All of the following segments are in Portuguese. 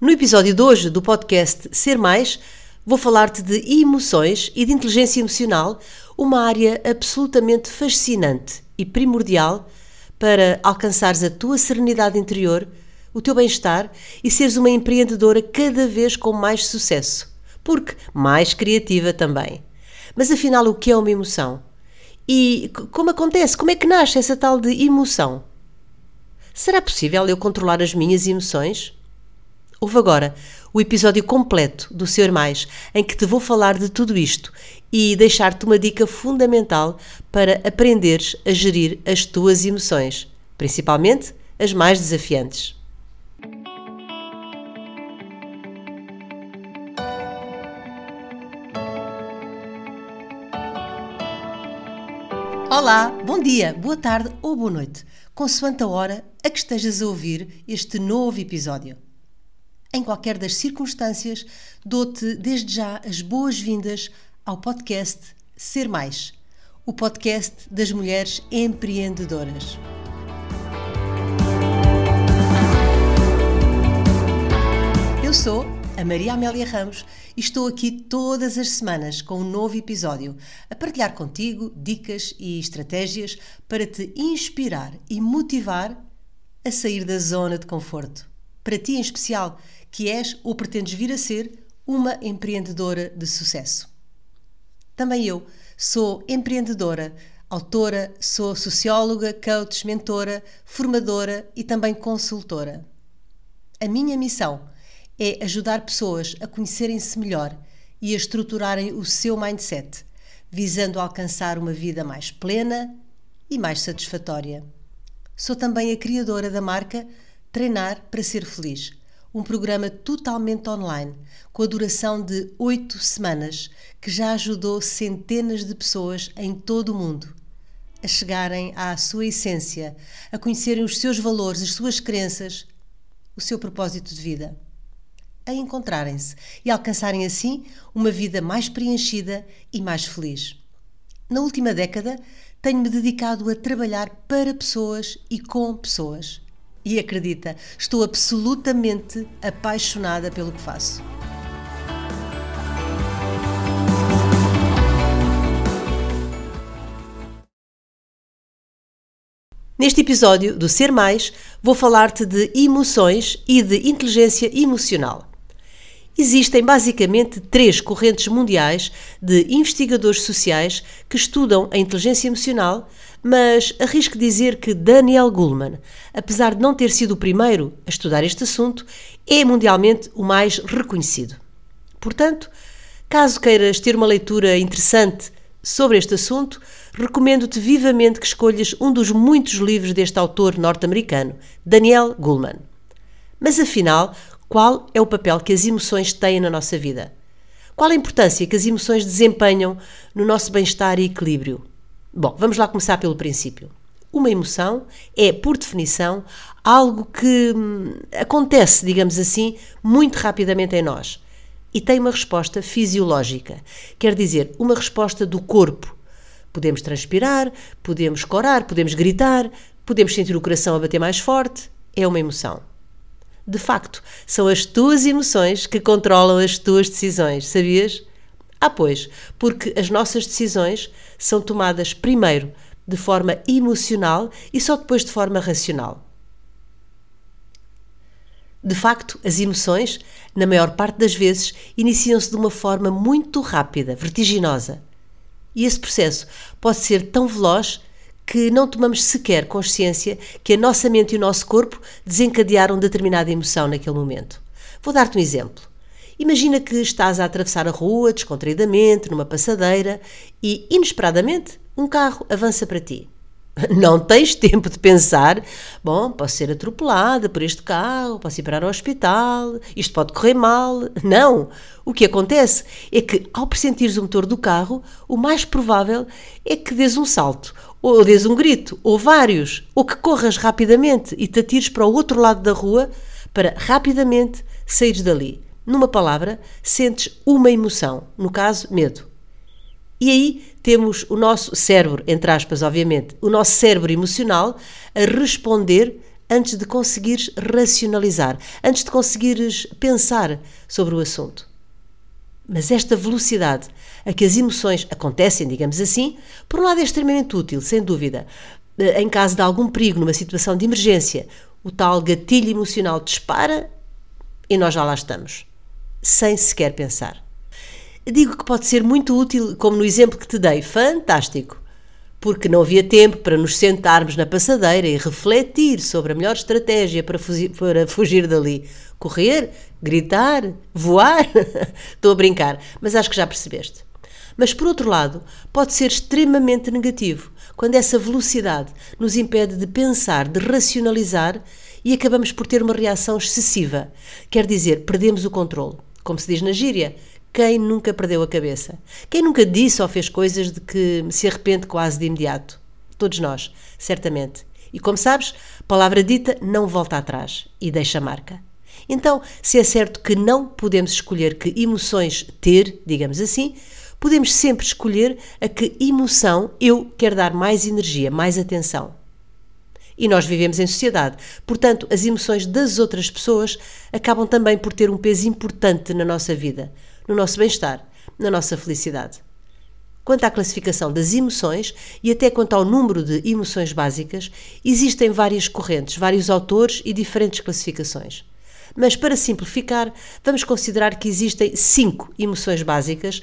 No episódio de hoje do podcast Ser Mais, vou falar-te de emoções e de inteligência emocional, uma área absolutamente fascinante e primordial para alcançares a tua serenidade interior, o teu bem-estar e seres uma empreendedora cada vez com mais sucesso, porque mais criativa também. Mas afinal, o que é uma emoção? E como acontece? Como é que nasce essa tal de emoção? Será possível eu controlar as minhas emoções? Ouve agora o episódio completo do Ser Mais, em que te vou falar de tudo isto e deixar-te uma dica fundamental para aprenderes a gerir as tuas emoções, principalmente as mais desafiantes. Olá, bom dia, boa tarde ou boa noite, consoante a hora a que estejas a ouvir este novo episódio. Em qualquer das circunstâncias, dou-te desde já as boas-vindas ao podcast Ser Mais, o podcast das mulheres empreendedoras. Eu sou a Maria Amélia Ramos e estou aqui todas as semanas com um novo episódio a partilhar contigo dicas e estratégias para te inspirar e motivar a sair da zona de conforto. Para ti em especial que és ou pretendes vir a ser uma empreendedora de sucesso. Também eu sou empreendedora, autora, sou socióloga, coach, mentora, formadora e também consultora. A minha missão é ajudar pessoas a conhecerem-se melhor e a estruturarem o seu mindset, visando alcançar uma vida mais plena e mais satisfatória. Sou também a criadora da marca Treinar para Ser Feliz um programa totalmente online, com a duração de oito semanas, que já ajudou centenas de pessoas em todo o mundo a chegarem à sua essência, a conhecerem os seus valores, as suas crenças, o seu propósito de vida, a encontrarem-se e alcançarem assim uma vida mais preenchida e mais feliz. Na última década, tenho-me dedicado a trabalhar para pessoas e com pessoas e acredita, estou absolutamente apaixonada pelo que faço. Neste episódio do Ser Mais, vou falar-te de emoções e de inteligência emocional. Existem basicamente três correntes mundiais de investigadores sociais que estudam a inteligência emocional, mas arrisco dizer que Daniel Goleman, apesar de não ter sido o primeiro a estudar este assunto, é mundialmente o mais reconhecido. Portanto, caso queiras ter uma leitura interessante sobre este assunto, recomendo-te vivamente que escolhas um dos muitos livros deste autor norte-americano, Daniel Goleman. Mas afinal, qual é o papel que as emoções têm na nossa vida? Qual a importância que as emoções desempenham no nosso bem-estar e equilíbrio? Bom, vamos lá começar pelo princípio. Uma emoção é, por definição, algo que hum, acontece, digamos assim, muito rapidamente em nós e tem uma resposta fisiológica, quer dizer, uma resposta do corpo. Podemos transpirar, podemos corar, podemos gritar, podemos sentir o coração a bater mais forte. É uma emoção. De facto, são as tuas emoções que controlam as tuas decisões, sabias? Ah, pois, porque as nossas decisões são tomadas primeiro de forma emocional e só depois de forma racional. De facto, as emoções, na maior parte das vezes, iniciam-se de uma forma muito rápida, vertiginosa. E esse processo pode ser tão veloz que não tomamos sequer consciência que a nossa mente e o nosso corpo desencadearam determinada emoção naquele momento. Vou dar-te um exemplo. Imagina que estás a atravessar a rua descontraídamente, numa passadeira, e, inesperadamente, um carro avança para ti. Não tens tempo de pensar, bom, posso ser atropelada por este carro, posso ir para o hospital, isto pode correr mal. Não! O que acontece é que, ao pressentires o motor do carro, o mais provável é que dês um salto ou dês um grito, ou vários, ou que corras rapidamente e te atires para o outro lado da rua para rapidamente saíres dali. Numa palavra, sentes uma emoção, no caso, medo. E aí temos o nosso cérebro, entre aspas, obviamente, o nosso cérebro emocional a responder antes de conseguires racionalizar, antes de conseguires pensar sobre o assunto. Mas esta velocidade a que as emoções acontecem, digamos assim, por um lado é extremamente útil, sem dúvida. Em caso de algum perigo, numa situação de emergência, o tal gatilho emocional dispara e nós já lá estamos, sem sequer pensar. Digo que pode ser muito útil, como no exemplo que te dei, fantástico, porque não havia tempo para nos sentarmos na passadeira e refletir sobre a melhor estratégia para fugir, para fugir dali. Correr, gritar, voar. Estou a brincar, mas acho que já percebeste. Mas por outro lado, pode ser extremamente negativo quando essa velocidade nos impede de pensar, de racionalizar e acabamos por ter uma reação excessiva. Quer dizer, perdemos o controle. Como se diz na gíria, quem nunca perdeu a cabeça? Quem nunca disse ou fez coisas de que se arrepende quase de imediato? Todos nós, certamente. E como sabes, palavra dita não volta atrás e deixa marca. Então, se é certo que não podemos escolher que emoções ter, digamos assim, podemos sempre escolher a que emoção eu quero dar mais energia, mais atenção. E nós vivemos em sociedade, portanto, as emoções das outras pessoas acabam também por ter um peso importante na nossa vida, no nosso bem-estar, na nossa felicidade. Quanto à classificação das emoções e até quanto ao número de emoções básicas, existem várias correntes, vários autores e diferentes classificações. Mas para simplificar, vamos considerar que existem cinco emoções básicas: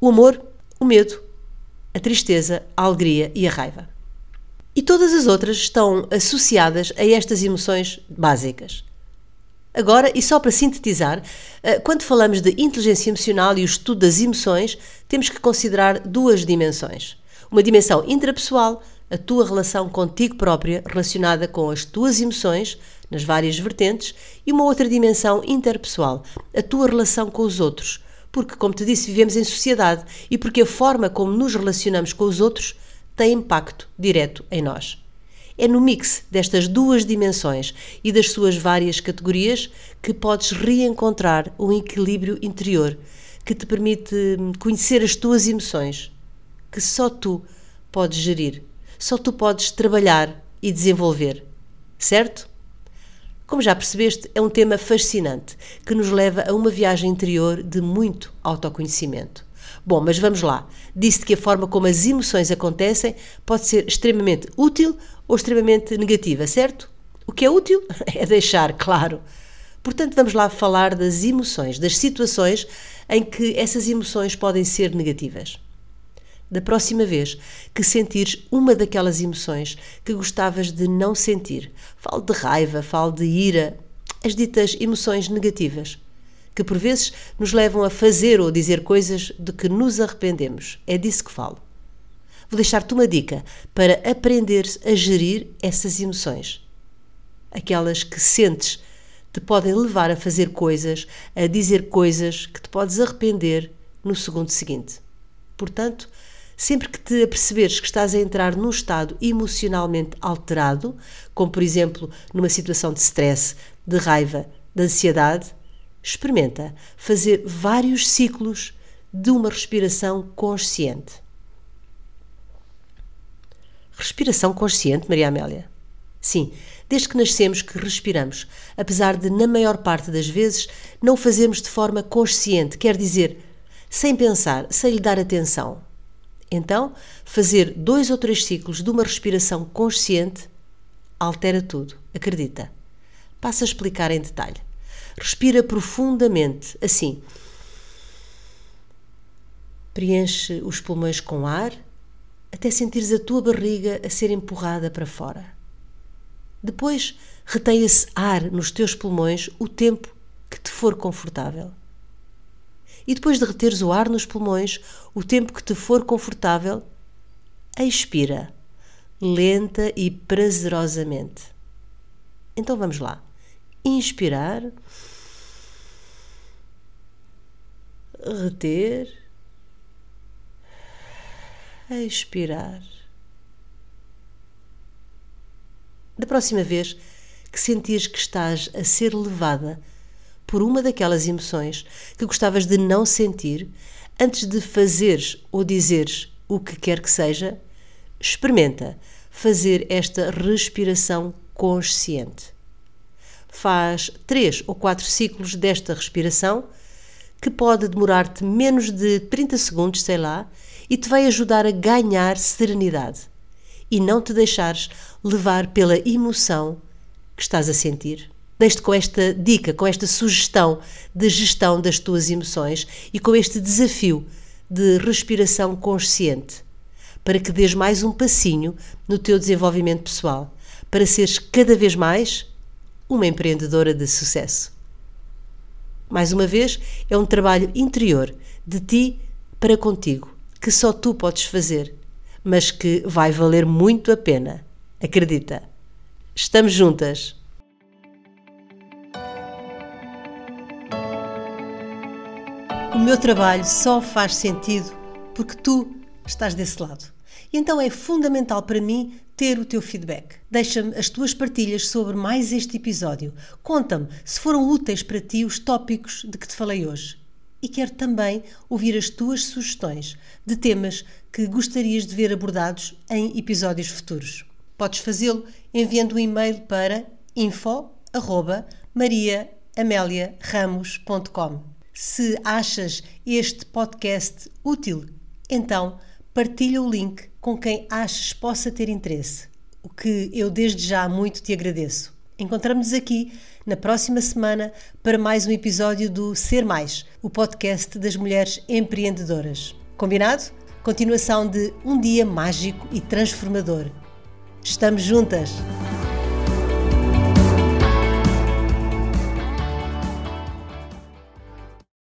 o amor, o medo, a tristeza, a alegria e a raiva. E todas as outras estão associadas a estas emoções básicas. Agora, e só para sintetizar, eh, quando falamos de inteligência emocional e o estudo das emoções, temos que considerar duas dimensões. Uma dimensão intrapessoal, a tua relação contigo própria relacionada com as tuas emoções, nas várias vertentes, e uma outra dimensão interpessoal, a tua relação com os outros. Porque, como te disse, vivemos em sociedade e porque a forma como nos relacionamos com os outros tem impacto direto em nós. É no mix destas duas dimensões e das suas várias categorias que podes reencontrar um equilíbrio interior que te permite hum, conhecer as tuas emoções, que só tu podes gerir, só tu podes trabalhar e desenvolver. Certo? Como já percebeste, é um tema fascinante que nos leva a uma viagem interior de muito autoconhecimento. Bom, mas vamos lá. Disse que a forma como as emoções acontecem pode ser extremamente útil ou extremamente negativa, certo? O que é útil é deixar claro. Portanto, vamos lá falar das emoções, das situações em que essas emoções podem ser negativas. Da próxima vez que sentires uma daquelas emoções que gostavas de não sentir, falo de raiva, falo de ira, as ditas emoções negativas que por vezes nos levam a fazer ou dizer coisas de que nos arrependemos. É disso que falo. Vou deixar-te uma dica para aprenderes a gerir essas emoções. Aquelas que sentes te podem levar a fazer coisas, a dizer coisas que te podes arrepender no segundo seguinte. Portanto, sempre que te aperceberes que estás a entrar num estado emocionalmente alterado, como por exemplo numa situação de stress, de raiva, de ansiedade, experimenta fazer vários ciclos de uma respiração consciente. Respiração consciente, Maria Amélia? Sim, desde que nascemos que respiramos, apesar de, na maior parte das vezes, não fazermos de forma consciente, quer dizer, sem pensar, sem lhe dar atenção. Então, fazer dois ou três ciclos de uma respiração consciente altera tudo, acredita. Passo a explicar em detalhe. Respira profundamente, assim. Preenche os pulmões com ar até sentires a tua barriga a ser empurrada para fora. Depois, retém esse ar nos teus pulmões o tempo que te for confortável. E depois de reteres o ar nos pulmões o tempo que te for confortável, expira, lenta e prazerosamente. Então vamos lá. Inspirar reter, expirar. Da próxima vez que sentires que estás a ser levada por uma daquelas emoções que gostavas de não sentir, antes de fazeres ou dizeres o que quer que seja, experimenta fazer esta respiração consciente. Faz três ou quatro ciclos desta respiração, que pode demorar-te menos de 30 segundos, sei lá, e te vai ajudar a ganhar serenidade e não te deixares levar pela emoção que estás a sentir. Deixe-te com esta dica, com esta sugestão de gestão das tuas emoções e com este desafio de respiração consciente, para que dês mais um passinho no teu desenvolvimento pessoal, para seres cada vez mais uma empreendedora de sucesso. Mais uma vez, é um trabalho interior de ti para contigo, que só tu podes fazer, mas que vai valer muito a pena. Acredita. Estamos juntas. O meu trabalho só faz sentido porque tu estás desse lado. E então é fundamental para mim ter o teu feedback. Deixa-me as tuas partilhas sobre mais este episódio. Conta-me se foram úteis para ti os tópicos de que te falei hoje. E quero também ouvir as tuas sugestões de temas que gostarias de ver abordados em episódios futuros. Podes fazê-lo enviando um e-mail para info@mariaameliaramos.com. Se achas este podcast útil, então partilha o link com quem achas possa ter interesse, o que eu desde já muito te agradeço. Encontramos-nos aqui na próxima semana para mais um episódio do Ser Mais, o podcast das mulheres empreendedoras. Combinado? Continuação de um dia mágico e transformador. Estamos juntas!